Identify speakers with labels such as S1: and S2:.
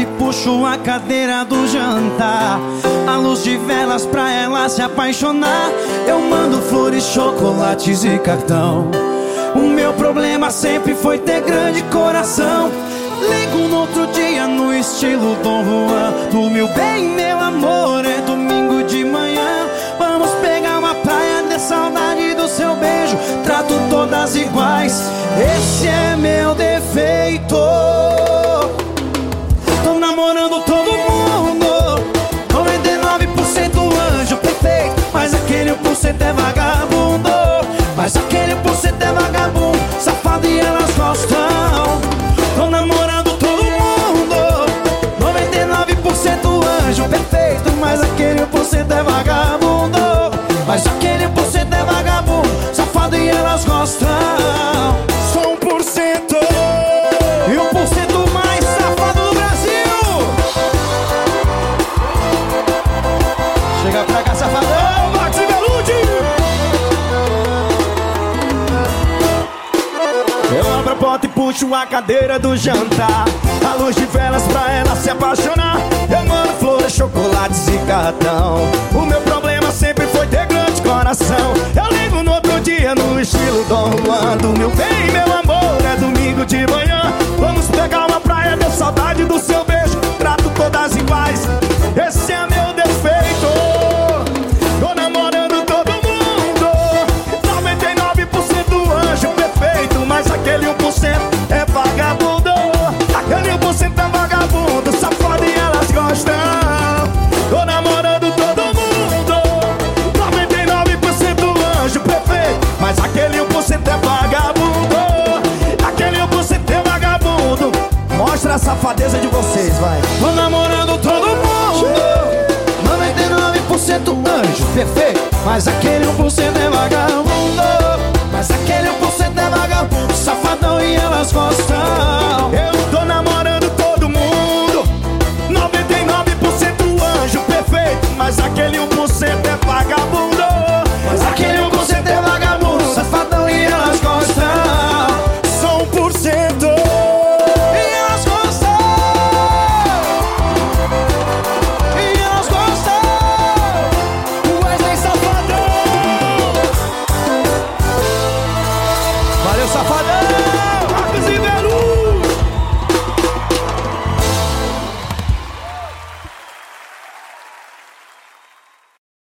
S1: e puxo a cadeira do jantar. A luz de velas pra ela se apaixonar. Eu mando flores, chocolates e cartão. O meu problema sempre foi ter grande coração. Ligo no outro dia no estilo Dom Juan. Do meu bem, meu amor, é domingo de manhã. Vamos pegar uma praia de saudade do seu beijo. Trato todas iguais. Esse é meu defeito. Namorando todo mundo. 99% anjo perfeito. Mas aquele 1% é vagabundo. Chega pra cá, safadão.
S2: Max. Eu abro a porta e puxo a cadeira do jantar. A luz de velas pra ela se apaixonar. Eu mando flores, chocolates e cartão. O meu problema sempre foi ter grande coração. Eu ligo no outro dia no estilo Dom Juan. Safadeza de vocês, vai.
S1: Tô namorando todo mundo. 99% anjo perfeito. Mas aquele 1% é vagabundo. Mas aquele 1% é vagabundo Safadão e